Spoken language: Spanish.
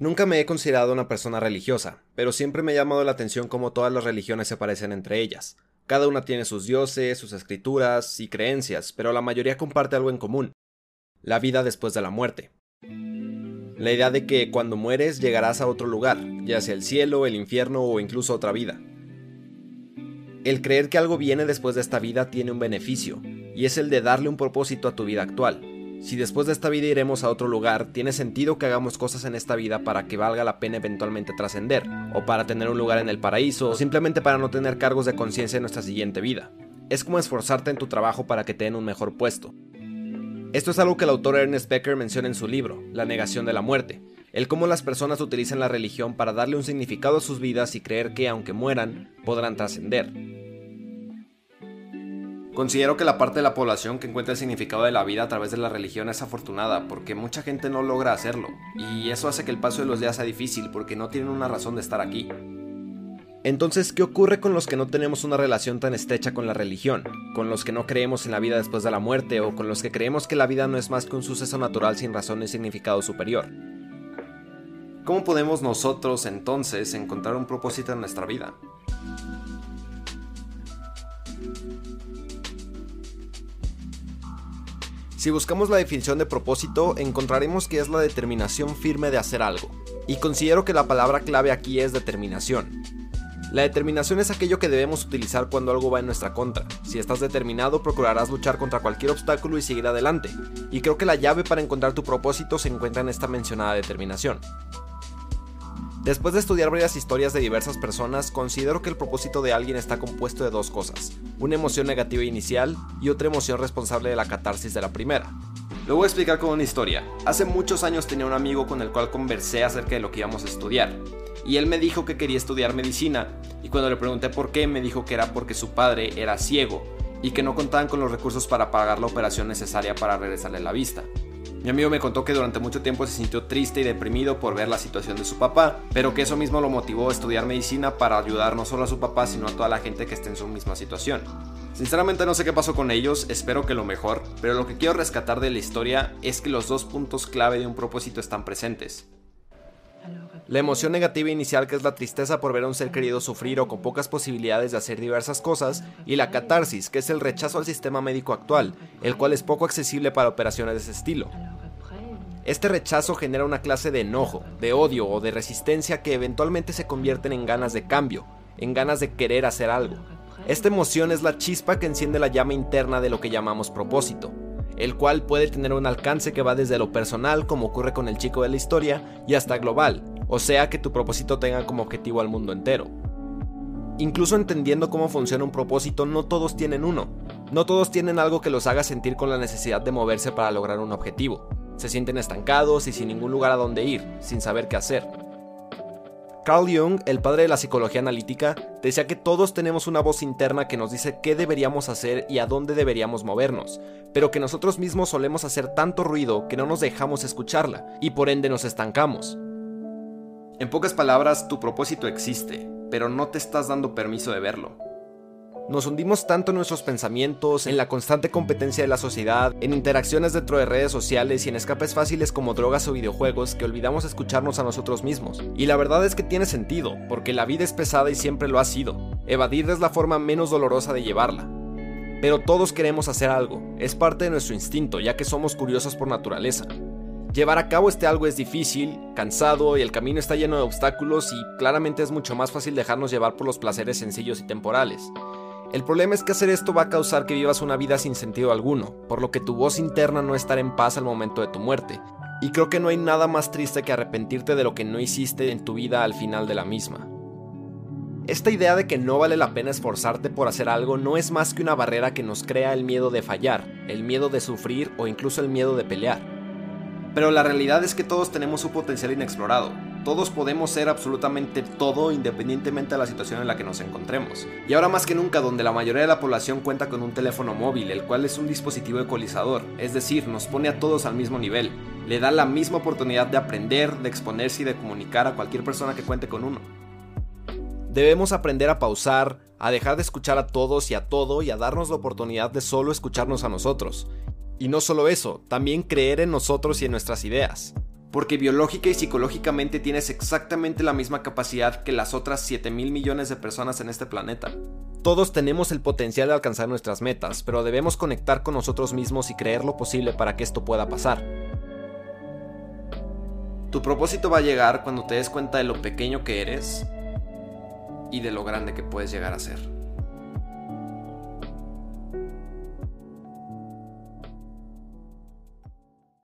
Nunca me he considerado una persona religiosa, pero siempre me ha llamado la atención cómo todas las religiones se parecen entre ellas. Cada una tiene sus dioses, sus escrituras y creencias, pero la mayoría comparte algo en común. La vida después de la muerte. La idea de que cuando mueres llegarás a otro lugar, ya sea el cielo, el infierno o incluso otra vida. El creer que algo viene después de esta vida tiene un beneficio, y es el de darle un propósito a tu vida actual. Si después de esta vida iremos a otro lugar, tiene sentido que hagamos cosas en esta vida para que valga la pena eventualmente trascender, o para tener un lugar en el paraíso, o simplemente para no tener cargos de conciencia en nuestra siguiente vida. Es como esforzarte en tu trabajo para que te den un mejor puesto. Esto es algo que el autor Ernest Becker menciona en su libro, La negación de la muerte, el cómo las personas utilizan la religión para darle un significado a sus vidas y creer que aunque mueran, podrán trascender. Considero que la parte de la población que encuentra el significado de la vida a través de la religión es afortunada, porque mucha gente no logra hacerlo, y eso hace que el paso de los días sea difícil porque no tienen una razón de estar aquí. Entonces, ¿qué ocurre con los que no tenemos una relación tan estrecha con la religión? Con los que no creemos en la vida después de la muerte o con los que creemos que la vida no es más que un suceso natural sin razón ni significado superior. ¿Cómo podemos nosotros entonces encontrar un propósito en nuestra vida? Si buscamos la definición de propósito, encontraremos que es la determinación firme de hacer algo. Y considero que la palabra clave aquí es determinación. La determinación es aquello que debemos utilizar cuando algo va en nuestra contra. Si estás determinado, procurarás luchar contra cualquier obstáculo y seguir adelante. Y creo que la llave para encontrar tu propósito se encuentra en esta mencionada determinación. Después de estudiar varias historias de diversas personas, considero que el propósito de alguien está compuesto de dos cosas, una emoción negativa inicial y otra emoción responsable de la catarsis de la primera. Lo voy a explicar con una historia. Hace muchos años tenía un amigo con el cual conversé acerca de lo que íbamos a estudiar, y él me dijo que quería estudiar medicina, y cuando le pregunté por qué, me dijo que era porque su padre era ciego, y que no contaban con los recursos para pagar la operación necesaria para regresarle la vista. Mi amigo me contó que durante mucho tiempo se sintió triste y deprimido por ver la situación de su papá, pero que eso mismo lo motivó a estudiar medicina para ayudar no solo a su papá, sino a toda la gente que esté en su misma situación. Sinceramente no sé qué pasó con ellos, espero que lo mejor, pero lo que quiero rescatar de la historia es que los dos puntos clave de un propósito están presentes. La emoción negativa inicial que es la tristeza por ver a un ser querido sufrir o con pocas posibilidades de hacer diversas cosas, y la catarsis que es el rechazo al sistema médico actual, el cual es poco accesible para operaciones de ese estilo. Este rechazo genera una clase de enojo, de odio o de resistencia que eventualmente se convierten en ganas de cambio, en ganas de querer hacer algo. Esta emoción es la chispa que enciende la llama interna de lo que llamamos propósito, el cual puede tener un alcance que va desde lo personal, como ocurre con el chico de la historia, y hasta global, o sea que tu propósito tenga como objetivo al mundo entero. Incluso entendiendo cómo funciona un propósito, no todos tienen uno. No todos tienen algo que los haga sentir con la necesidad de moverse para lograr un objetivo. Se sienten estancados y sin ningún lugar a donde ir, sin saber qué hacer. Carl Jung, el padre de la psicología analítica, decía que todos tenemos una voz interna que nos dice qué deberíamos hacer y a dónde deberíamos movernos, pero que nosotros mismos solemos hacer tanto ruido que no nos dejamos escucharla y por ende nos estancamos. En pocas palabras, tu propósito existe, pero no te estás dando permiso de verlo. Nos hundimos tanto en nuestros pensamientos, en la constante competencia de la sociedad, en interacciones dentro de redes sociales y en escapes fáciles como drogas o videojuegos que olvidamos escucharnos a nosotros mismos. Y la verdad es que tiene sentido, porque la vida es pesada y siempre lo ha sido. Evadir es la forma menos dolorosa de llevarla. Pero todos queremos hacer algo, es parte de nuestro instinto, ya que somos curiosos por naturaleza. Llevar a cabo este algo es difícil, cansado y el camino está lleno de obstáculos y claramente es mucho más fácil dejarnos llevar por los placeres sencillos y temporales. El problema es que hacer esto va a causar que vivas una vida sin sentido alguno, por lo que tu voz interna no estará en paz al momento de tu muerte. Y creo que no hay nada más triste que arrepentirte de lo que no hiciste en tu vida al final de la misma. Esta idea de que no vale la pena esforzarte por hacer algo no es más que una barrera que nos crea el miedo de fallar, el miedo de sufrir o incluso el miedo de pelear. Pero la realidad es que todos tenemos un potencial inexplorado, todos podemos ser absolutamente todo independientemente de la situación en la que nos encontremos. Y ahora más que nunca, donde la mayoría de la población cuenta con un teléfono móvil, el cual es un dispositivo ecualizador, es decir, nos pone a todos al mismo nivel, le da la misma oportunidad de aprender, de exponerse y de comunicar a cualquier persona que cuente con uno. Debemos aprender a pausar, a dejar de escuchar a todos y a todo y a darnos la oportunidad de solo escucharnos a nosotros. Y no solo eso, también creer en nosotros y en nuestras ideas. Porque biológica y psicológicamente tienes exactamente la misma capacidad que las otras 7 mil millones de personas en este planeta. Todos tenemos el potencial de alcanzar nuestras metas, pero debemos conectar con nosotros mismos y creer lo posible para que esto pueda pasar. Tu propósito va a llegar cuando te des cuenta de lo pequeño que eres y de lo grande que puedes llegar a ser.